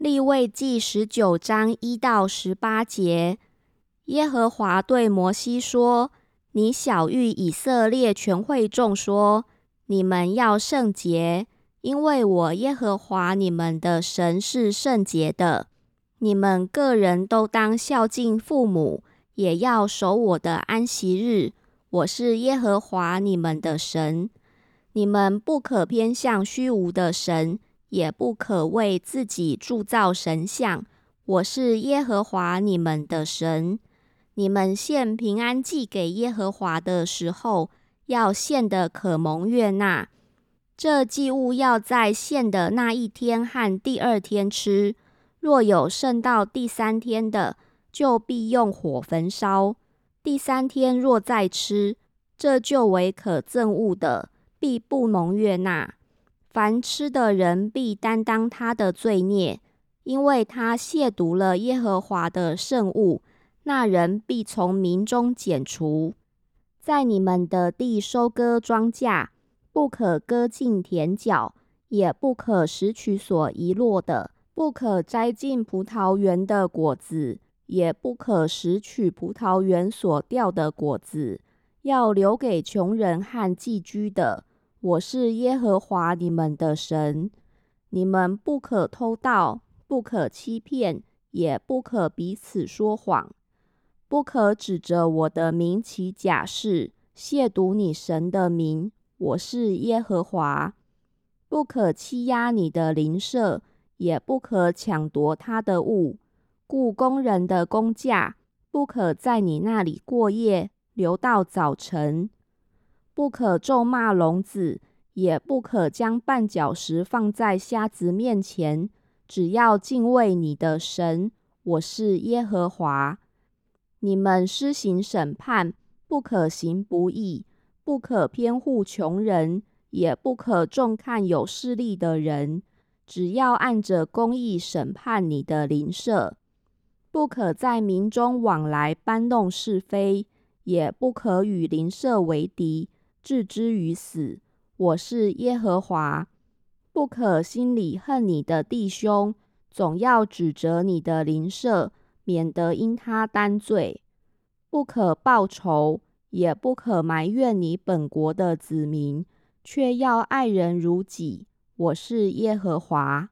立位记十九章一到十八节，耶和华对摩西说：“你小谕以色列全会众说：你们要圣洁，因为我耶和华你们的神是圣洁的。你们个人都当孝敬父母，也要守我的安息日。我是耶和华你们的神。你们不可偏向虚无的神。”也不可为自己铸造神像。我是耶和华你们的神。你们献平安祭给耶和华的时候，要献的可蒙悦纳。这祭物要在献的那一天和第二天吃。若有剩到第三天的，就必用火焚烧。第三天若再吃，这就为可憎恶的，必不蒙悦纳。凡吃的人必担当他的罪孽，因为他亵渎了耶和华的圣物，那人必从民中剪除。在你们的地收割庄稼，不可割尽田角，也不可拾取所遗落的；不可摘尽葡萄园的果子，也不可拾取葡萄园所掉的果子，要留给穷人和寄居的。我是耶和华你们的神，你们不可偷盗，不可欺骗，也不可彼此说谎，不可指着我的名起假誓，亵渎你神的名。我是耶和华，不可欺压你的邻舍，也不可抢夺他的物。雇工人的工价，不可在你那里过夜，留到早晨。不可咒骂聋子，也不可将绊脚石放在瞎子面前。只要敬畏你的神，我是耶和华。你们施行审判，不可行不义，不可偏护穷人，也不可重看有势力的人。只要按着公义审判你的邻舍，不可在民中往来搬弄是非，也不可与邻舍为敌。置之于死。我是耶和华，不可心里恨你的弟兄，总要指责你的邻舍，免得因他担罪。不可报仇，也不可埋怨你本国的子民，却要爱人如己。我是耶和华。